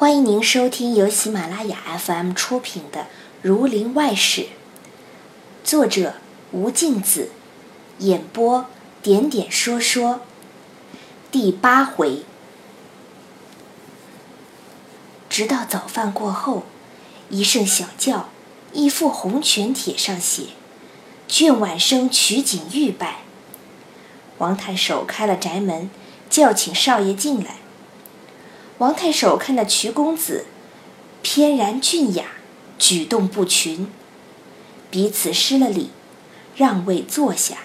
欢迎您收听由喜马拉雅 FM 出品的《儒林外史》，作者吴敬梓，演播点点说说，第八回。直到早饭过后，一声小叫，一副红拳帖上写：“卷晚生取景欲拜。”王太守开了宅门，叫请少爷进来。王太守看到瞿公子，翩然俊雅，举动不群，彼此施了礼，让位坐下。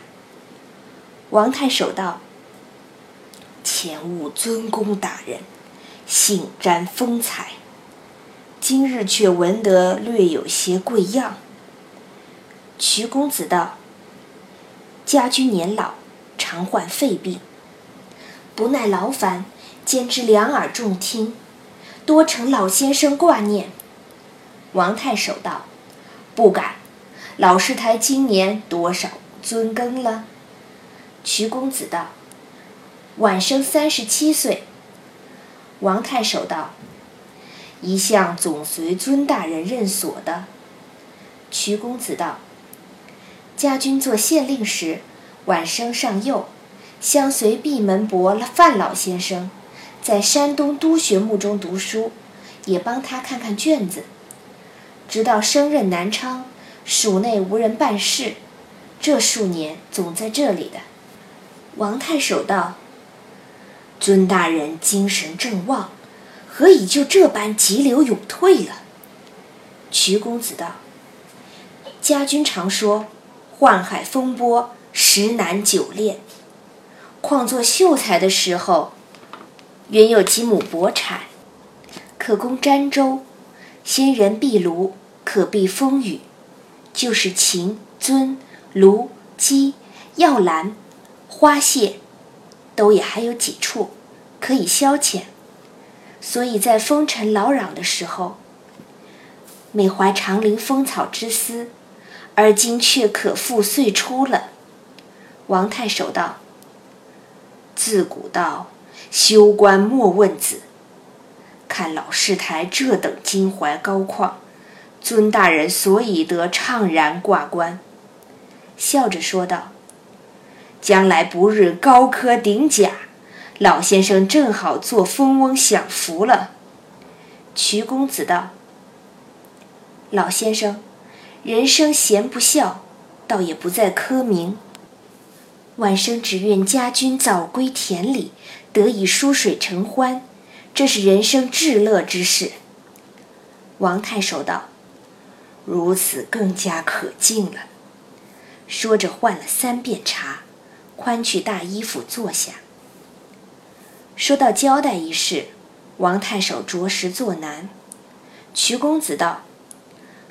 王太守道：“前务尊公大人，幸沾风采，今日却闻得略有些贵样。”瞿公子道：“家君年老，常患肺病，不耐劳烦。”兼之两耳重听，多承老先生挂念。王太守道：“不敢，老师台今年多少尊庚了？”瞿公子道：“晚生三十七岁。”王太守道：“一向总随尊大人任所的。”瞿公子道：“家君做县令时，晚生尚幼，相随闭门伯范老先生。”在山东督学墓中读书，也帮他看看卷子，直到升任南昌，署内无人办事，这数年总在这里的。王太守道：“尊大人精神正旺，何以就这般急流勇退了？”徐公子道：“家君常说，宦海风波十难九恋，况作秀才的时候。”原有几亩薄产，可供沾舟；先人壁炉，可避风雨。就是秦、尊、炉、鸡、药兰、花谢，都也还有几处可以消遣。所以在风尘劳攘的时候，每怀长林风草之思，而今却可复岁出了。王太守道：“自古道。”修官莫问子，看老师台这等襟怀高旷，尊大人所以得怅然挂冠。笑着说道：“将来不日高科顶甲，老先生正好做蜂翁享福了。”瞿公子道：“老先生，人生闲不孝，倒也不在科名。晚生只愿家君早归田里。”得以疏水成欢，这是人生至乐之事。王太守道：“如此更加可敬了。”说着换了三遍茶，宽去大衣服坐下。说到交代一事，王太守着实作难。瞿公子道：“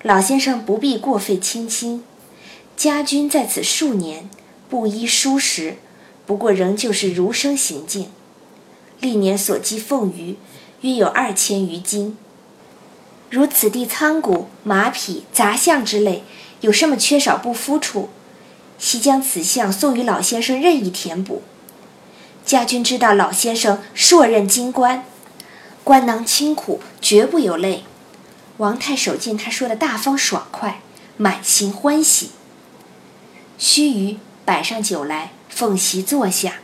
老先生不必过费亲心，家君在此数年，布衣疏食，不过仍旧是儒生行径。”历年所积俸余，约有二千余斤。如此地仓谷、马匹、杂项之类，有什么缺少不敷处，悉将此项送与老先生任意填补。家君知道老先生硕任京官，官囊清苦，绝不有累。王太守见他说的大方爽快，满心欢喜。须臾，摆上酒来，奉席坐下。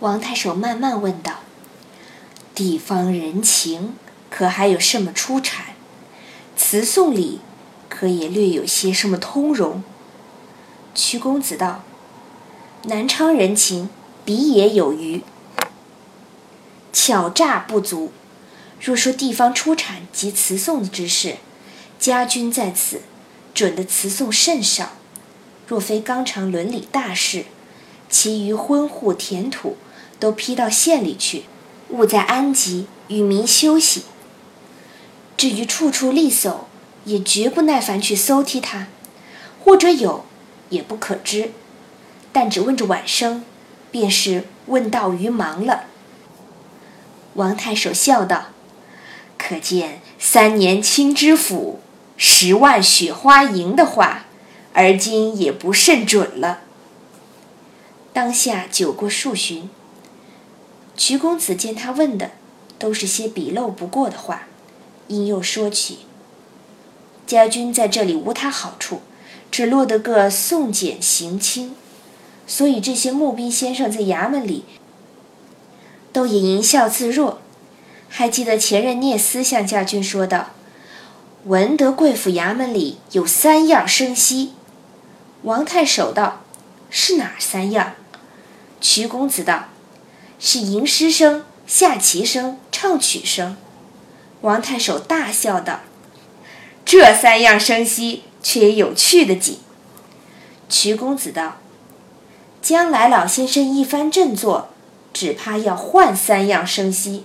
王太守慢慢问道：“地方人情可还有什么出产？词颂里可也略有些什么通融？”屈公子道：“南昌人情比也有余，巧诈不足。若说地方出产及词送之事，家君在此，准的词送甚少。若非纲常伦理大事，其余婚户田土。”都批到县里去，务在安吉，与民休息。至于处处利叟，也绝不耐烦去搜剔他，或者有，也不可知。但只问着晚生，便是问道于忙了。王太守笑道：“可见三年清知府，十万雪花银的话，而今也不甚准了。”当下酒过数巡。瞿公子见他问的，都是些笔陋不过的话。因又说起，家君在这里无他好处，只落得个送检行亲，所以这些募兵先生在衙门里都也淫笑自若。还记得前任聂司向家君说道：“闻得贵府衙门里有三样生息。”王太守道：“是哪三样？”瞿公子道：“是吟诗声、下棋声、唱曲声。”王太守大笑道：“这三样声息，却也有趣的紧。”瞿公子道：“将来老先生一番振作，只怕要换三样声息。”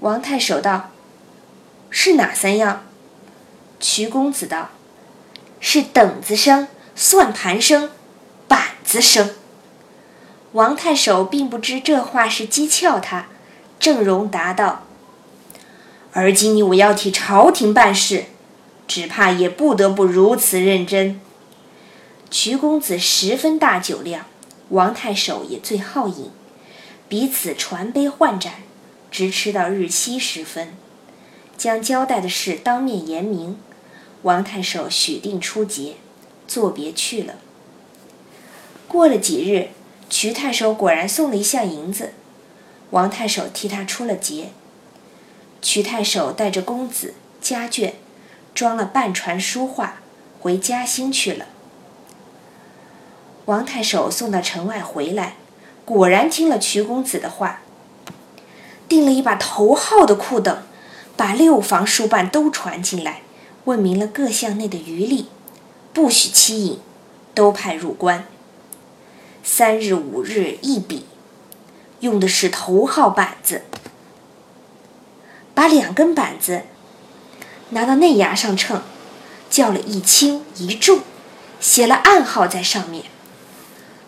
王太守道：“是哪三样？”瞿公子道：“是等子声、算盘声、板子声。”王太守并不知这话是讥诮他，郑容答道。而今你我要替朝廷办事，只怕也不得不如此认真。瞿公子十分大酒量，王太守也最好饮，彼此传杯换盏，直吃到日期时分，将交代的事当面言明。王太守许定出节，作别去了。过了几日，瞿太守果然送了一项银子，王太守替他出了节。瞿太守带着公子家眷，装了半船书画，回嘉兴去了。王太守送到城外回来，果然听了瞿公子的话，订了一把头号的库等，把六房书办都传进来，问明了各项内的余力，不许欺隐，都派入关。三日五日一笔，用的是头号板子。把两根板子拿到内衙上称，叫了一轻一重，写了暗号在上面。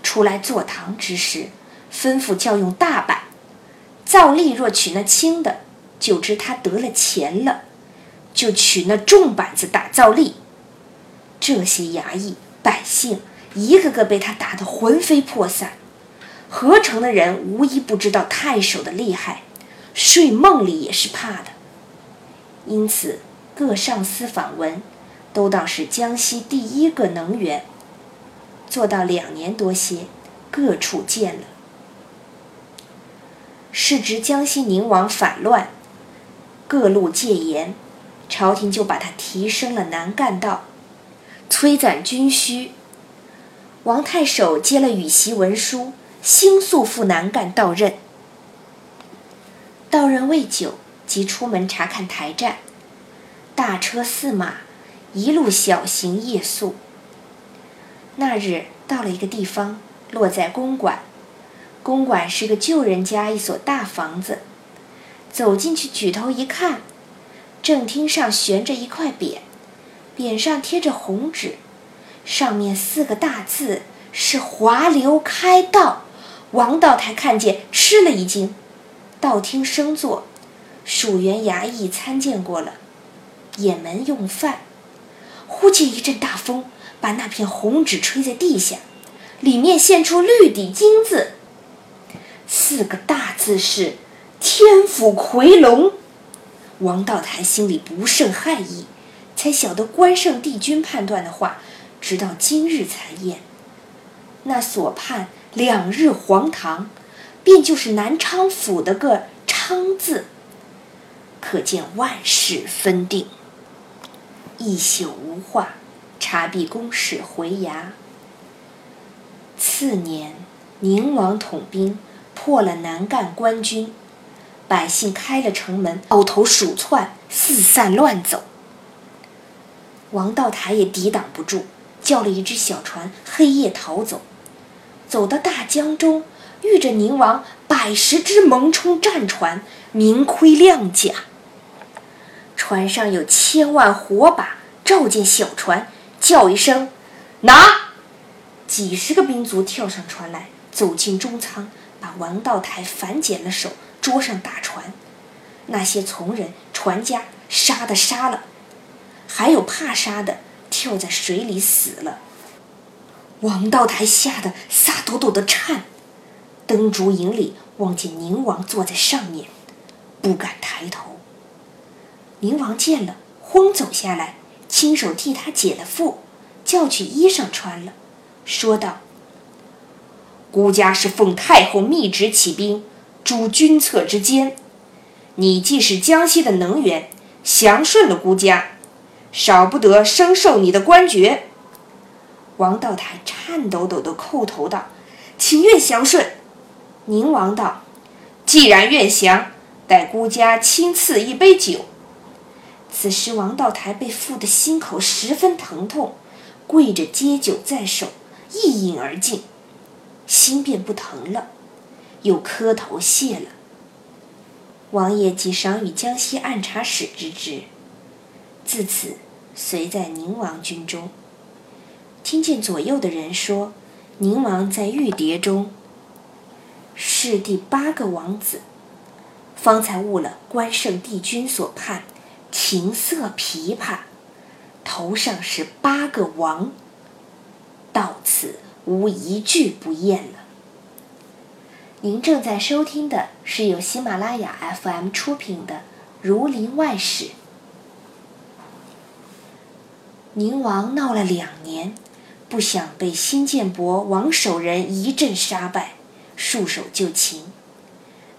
出来坐堂之时，吩咐叫用大板。造例若取那轻的，就知他得了钱了，就取那重板子打造例。这些衙役百姓一个个被他打得魂飞魄散，合城的人无一不知道太守的厉害。睡梦里也是怕的，因此各上司访问，都当是江西第一个能员。做到两年多些，各处见了。是值江西宁王反乱，各路戒严，朝廷就把他提升了南干道，催攒军需。王太守接了羽檄文书，星宿赴南干到任。到任未久，即出门查看台站，大车四马，一路小行夜宿。那日到了一个地方，落在公馆。公馆是个旧人家一所大房子。走进去，举头一看，正厅上悬着一块匾，匾上贴着红纸，上面四个大字是“华流开道”。王道台看见，吃了一惊。道听声作，蜀原衙役参见过了，掩门用饭。忽见一阵大风，把那片红纸吹在地下，里面现出绿底金字，四个大字是“天府夔龙”。王道台心里不胜骇意，才晓得关圣帝君判断的话，直到今日才验。那所判两日黄堂。便就是南昌府的个“昌”字，可见万事分定。一宿无话，查毕公事回衙。次年，宁王统兵破了南赣官军，百姓开了城门，抱头鼠窜，四散乱走。王道台也抵挡不住，叫了一只小船，黑夜逃走，走到大江中。遇着宁王百十只蒙冲战船，明盔亮甲，船上有千万火把照见小船，叫一声“拿”，几十个兵卒跳上船来，走进中舱，把王道台反剪了手，桌上打船。那些从人、船家杀的杀了，还有怕杀的跳在水里死了。王道台吓得撒抖抖的颤。灯烛影里，望见宁王坐在上面，不敢抬头。宁王见了，慌走下来，亲手替他解了缚，叫去衣裳穿了，说道：“孤家是奉太后密旨起兵，诛君侧之奸。你既是江西的能源，降顺了孤家，少不得升受你的官爵。”王道台颤抖抖地叩头道：“情愿降顺。”宁王道：“既然愿降，待孤家亲赐一杯酒。”此时，王道台被缚的心口十分疼痛，跪着接酒在手，一饮而尽，心便不疼了，又磕头谢了。王爷即赏与江西按察使之职，自此随在宁王军中。听见左右的人说，宁王在玉蝶中是第八个王子，方才误了关圣帝君所盼。琴瑟琵琶，头上是八个王。到此无一句不厌了。您正在收听的是由喜马拉雅 FM 出品的《儒林外史》。宁王闹了两年，不想被新建伯王守仁一阵杀败，束手就擒。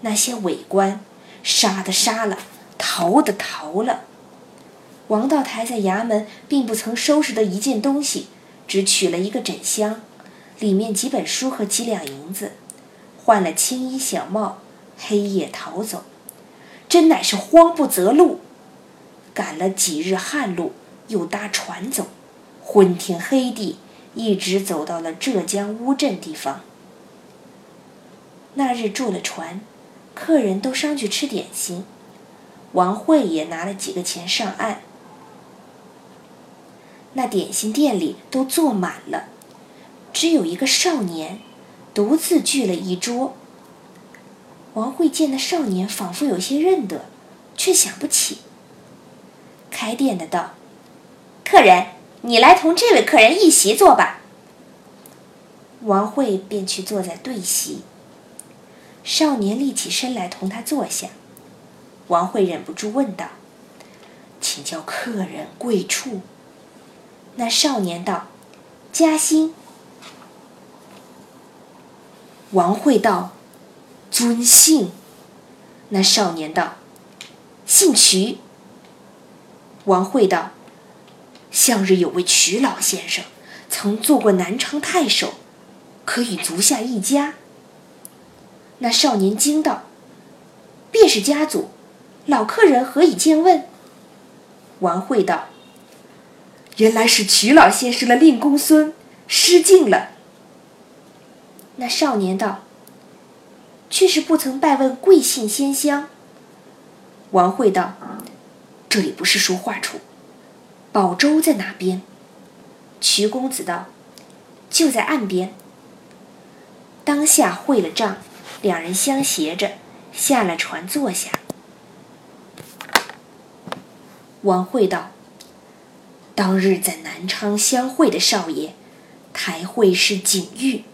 那些伪官，杀的杀了。逃的逃了。王道台在衙门并不曾收拾的一件东西，只取了一个枕箱，里面几本书和几两银子，换了青衣小帽，黑夜逃走，真乃是慌不择路。赶了几日旱路，又搭船走，昏天黑地，一直走到了浙江乌镇地方。那日住了船，客人都上去吃点心。王慧也拿了几个钱上岸，那点心店里都坐满了，只有一个少年独自聚了一桌。王慧见那少年，仿佛有些认得，却想不起。开店的道：“客人，你来同这位客人一席坐吧。”王慧便去坐在对席。少年立起身来同他坐下。王慧忍不住问道：“请教客人贵处？”那少年道：“嘉兴。”王慧道：“尊姓？”那少年道：“姓徐。”王慧道：“向日有位瞿老先生，曾做过南昌太守，可与足下一家。”那少年惊道：“便是家祖。”老客人何以见问？王慧道：“原来是瞿老先生的令公孙，失敬了。”那少年道：“却是不曾拜问贵姓仙乡。”王慧道：“这里不是说话处，宝舟在哪边？”瞿公子道：“就在岸边。”当下会了账，两人相携着下了船，坐下。王慧道：“当日在南昌相会的少爷，台会是景玉，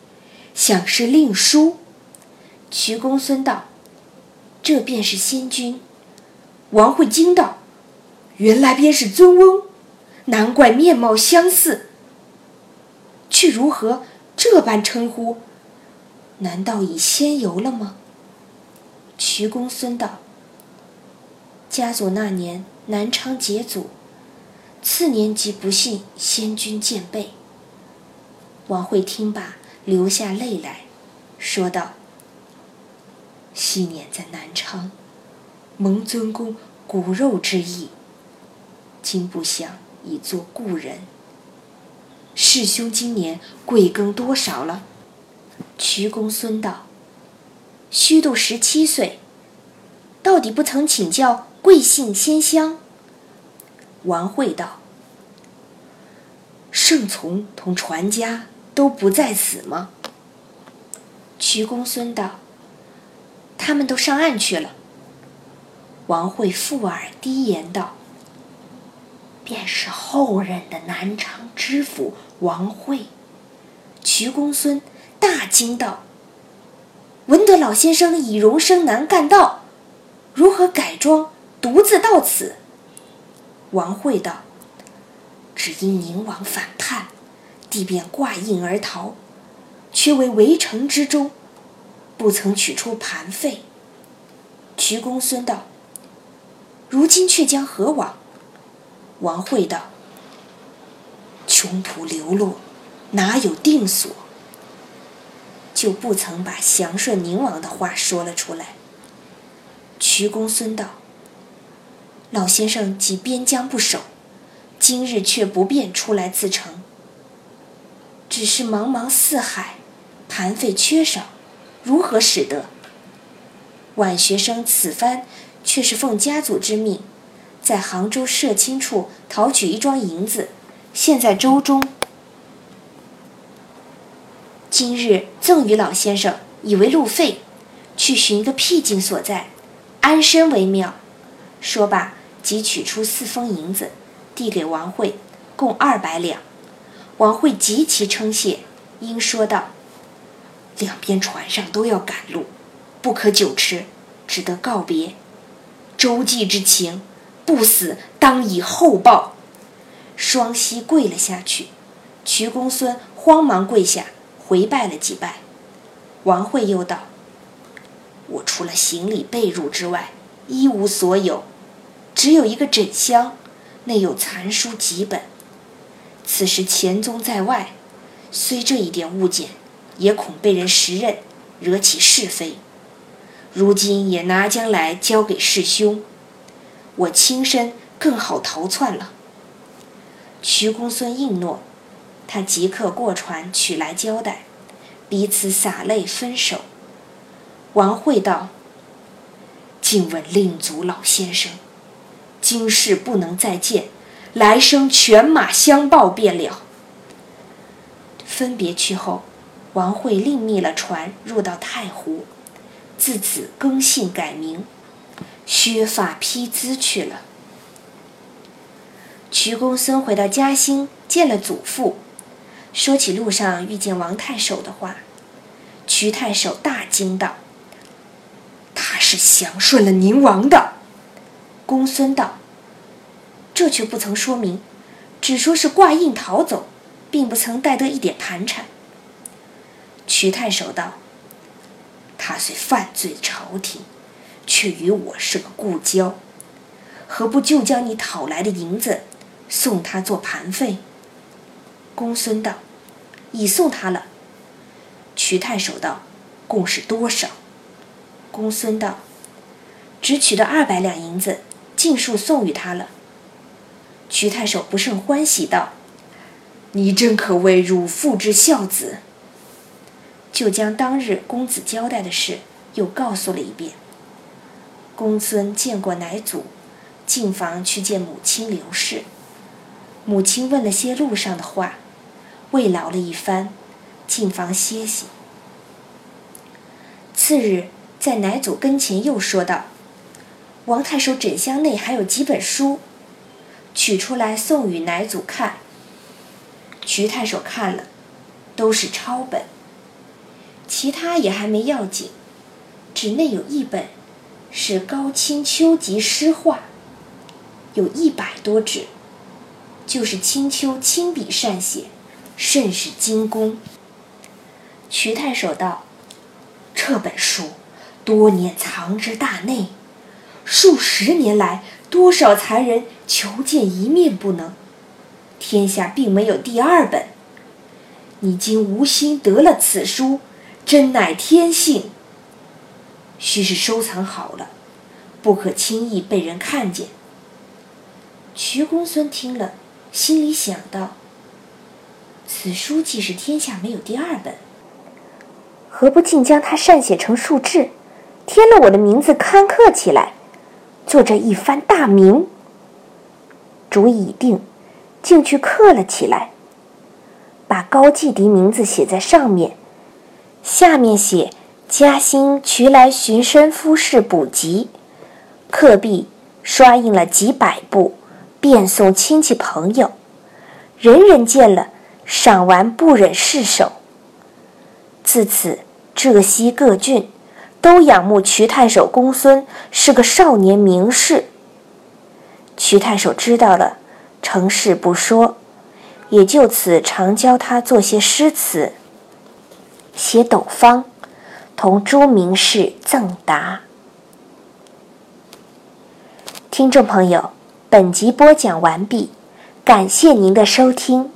想是令叔。”瞿公孙道：“这便是仙君。”王慧惊道：“原来便是尊翁，难怪面貌相似。却如何这般称呼？难道已仙游了吗？”瞿公孙道：“家祖那年。”南昌解祖，次年即不幸先君见背。王慧听罢，流下泪来，说道：“昔年在南昌，蒙尊公骨肉之意，今不想已作故人。师兄今年贵庚多少了？”瞿公孙道：“虚度十七岁，到底不曾请教。”贵姓仙乡？王慧道：“圣从同传家都不在此吗？”瞿公孙道：“他们都上岸去了。”王慧附耳低言道：“便是后任的南昌知府王慧。”瞿公孙大惊道：“闻得老先生以荣升南干道。”如何改装，独自到此？”王惠道：“只因宁王反叛，帝便挂印而逃，却为围城之中，不曾取出盘费。”徐公孙道：“如今却将何往？”王惠道：“穷途流落，哪有定所？”就不曾把祥顺宁王的话说了出来。徐公孙道：“老先生既边疆不守，今日却不便出来自成。只是茫茫四海，盘费缺少，如何使得？晚学生此番却是奉家祖之命，在杭州社亲处讨取一桩银子，现在周中。”今日赠与老先生，以为路费，去寻个僻静所在，安身为妙。说罢，即取出四封银子，递给王慧，共二百两。王慧极其称谢，应说道：“两边船上都要赶路，不可久迟，只得告别。周记之情，不死当以后报。”双膝跪了下去，瞿公孙慌忙跪下。回拜了几拜，王慧又道：“我除了行李被褥之外，一无所有，只有一个枕箱，内有残书几本。此时钱宗在外，虽这一点物件，也恐被人识认，惹起是非。如今也拿将来交给师兄，我亲身更好逃窜了。”徐公孙应诺。他即刻过船取来交代，彼此洒泪分手。王慧道：“敬问令祖老先生，今世不能再见，来生犬马相报便了。”分别去后，王慧另觅了船入到太湖，自此更姓改名，削发披姿去了。瞿公孙回到嘉兴，见了祖父。说起路上遇见王太守的话，瞿太守大惊道：“他是降顺了宁王的。”公孙道：“这却不曾说明，只说是挂印逃走，并不曾带得一点盘缠。”瞿太守道：“他虽犯罪朝廷，却与我是个故交，何不就将你讨来的银子送他做盘费？”公孙道：“已送他了。”瞿太守道：“共是多少？”公孙道：“只取得二百两银子，尽数送与他了。”瞿太守不胜欢喜道：“你真可谓汝父之孝子。”就将当日公子交代的事又告诉了一遍。公孙见过乃祖，进房去见母亲刘氏。母亲问了些路上的话。慰劳了一番，进房歇息。次日，在乃祖跟前又说道：“王太守枕箱内还有几本书，取出来送与乃祖看。”瞿太守看了，都是抄本，其他也还没要紧，只内有一本，是高清秋集诗画，有一百多纸，就是清秋亲笔善写。甚是精工。瞿太守道：“这本书多年藏之大内，数十年来多少才人求见一面不能，天下并没有第二本。你今无心得了此书，真乃天幸。须是收藏好了，不可轻易被人看见。”瞿公孙听了，心里想到。此书既是天下没有第二本，何不竟将它善写成数志，添了我的名字刊刻起来，做这一番大名？主意已定，竟去刻了起来，把高季迪名字写在上面，下面写“嘉兴渠来寻身夫士补集”，刻壁刷印了几百部，便送亲戚朋友，人人见了。赏完不忍释手。自此，浙西各郡都仰慕瞿太守公孙是个少年名士。瞿太守知道了，成事不说，也就此常教他做些诗词，写斗方，同朱明士赠答。听众朋友，本集播讲完毕，感谢您的收听。